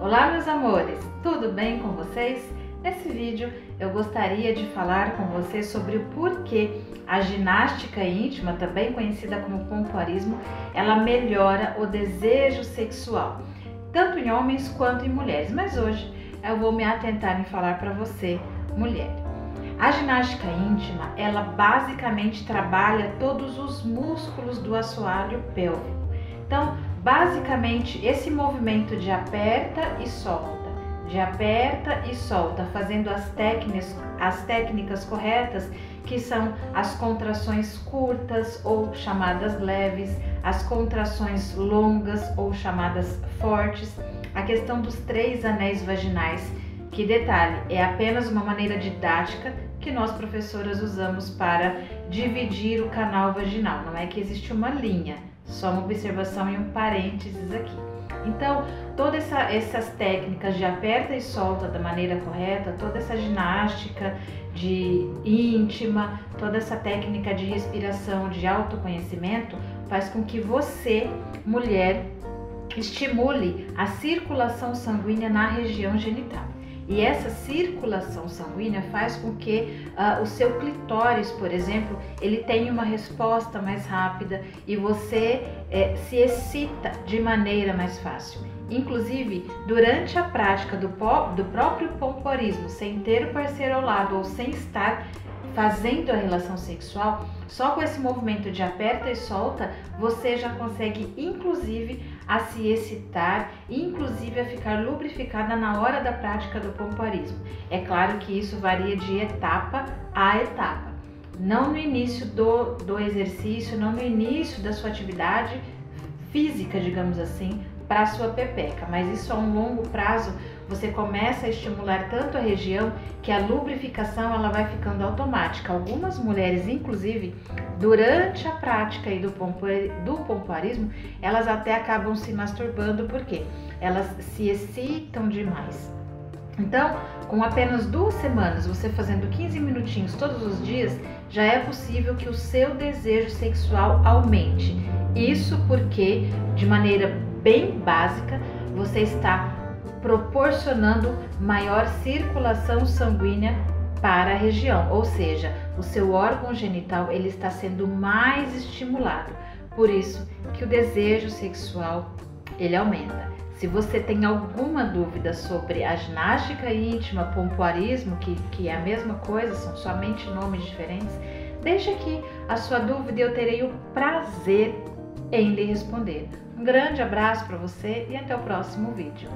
Olá, meus amores, tudo bem com vocês? Nesse vídeo eu gostaria de falar com vocês sobre o porquê a ginástica íntima, também conhecida como pompoarismo, ela melhora o desejo sexual, tanto em homens quanto em mulheres. Mas hoje eu vou me atentar em falar para você, mulher. A ginástica íntima, ela basicamente trabalha todos os músculos do assoalho pélvico. Então, basicamente, esse movimento de aperta e solta, de aperta e solta, fazendo as técnicas, as técnicas corretas, que são as contrações curtas ou chamadas leves, as contrações longas ou chamadas fortes, a questão dos três anéis vaginais, que detalhe, é apenas uma maneira didática que nós professoras usamos para dividir o canal vaginal, não é que existe uma linha, só uma observação e um parênteses aqui. Então, todas essa, essas técnicas de aperta e solta da maneira correta, toda essa ginástica de íntima, toda essa técnica de respiração, de autoconhecimento, faz com que você, mulher, estimule a circulação sanguínea na região genital. E essa circulação sanguínea faz com que uh, o seu clitóris, por exemplo, ele tenha uma resposta mais rápida e você eh, se excita de maneira mais fácil. Inclusive, durante a prática do, do próprio pompoarismo, sem ter o parceiro ao lado ou sem estar fazendo a relação sexual, só com esse movimento de aperta e solta, você já consegue inclusive a se excitar, inclusive a ficar lubrificada na hora da prática do pompoarismo. É claro que isso varia de etapa a etapa. Não no início do, do exercício, não no início da sua atividade física, digamos assim, para a sua pepeca, mas isso a um longo prazo você começa a estimular tanto a região que a lubrificação ela vai ficando automática. Algumas mulheres, inclusive, durante a prática do, do pompoarismo, elas até acabam se masturbando porque elas se excitam demais. Então, com apenas duas semanas, você fazendo 15 minutinhos todos os dias, já é possível que o seu desejo sexual aumente. Isso porque, de maneira bem básica, você está proporcionando maior circulação sanguínea para a região, ou seja, o seu órgão genital ele está sendo mais estimulado. Por isso que o desejo sexual ele aumenta. Se você tem alguma dúvida sobre a ginástica íntima, pompoarismo, que, que é a mesma coisa, são somente nomes diferentes, deixe aqui a sua dúvida e eu terei o prazer em lhe responder. Um grande abraço para você e até o próximo vídeo.